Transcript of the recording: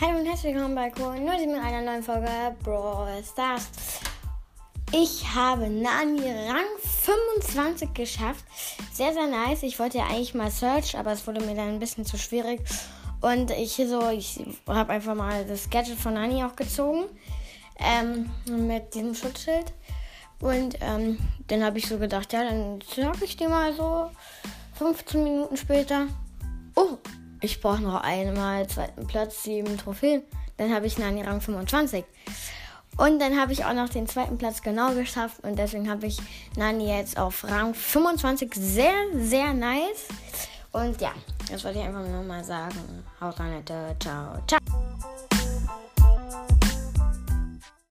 Hallo und herzlich willkommen bei Cool nur mit einer neuen Folge Brawl Stars. Ich habe Nani Rang 25 geschafft. Sehr, sehr nice. Ich wollte ja eigentlich mal Search, aber es wurde mir dann ein bisschen zu schwierig. Und ich so, ich habe einfach mal das Gadget von Nani auch gezogen. Ähm, mit diesem Schutzschild. Und ähm, dann habe ich so gedacht, ja, dann sag ich dir mal so 15 Minuten später. Ich brauche noch einmal zweiten Platz, sieben Trophäen. Dann habe ich Nani Rang 25. Und dann habe ich auch noch den zweiten Platz genau geschafft. Und deswegen habe ich Nani jetzt auf Rang 25. Sehr, sehr nice. Und ja, das wollte ich einfach nur mal sagen. Haut rein, Leute. Ciao, ciao.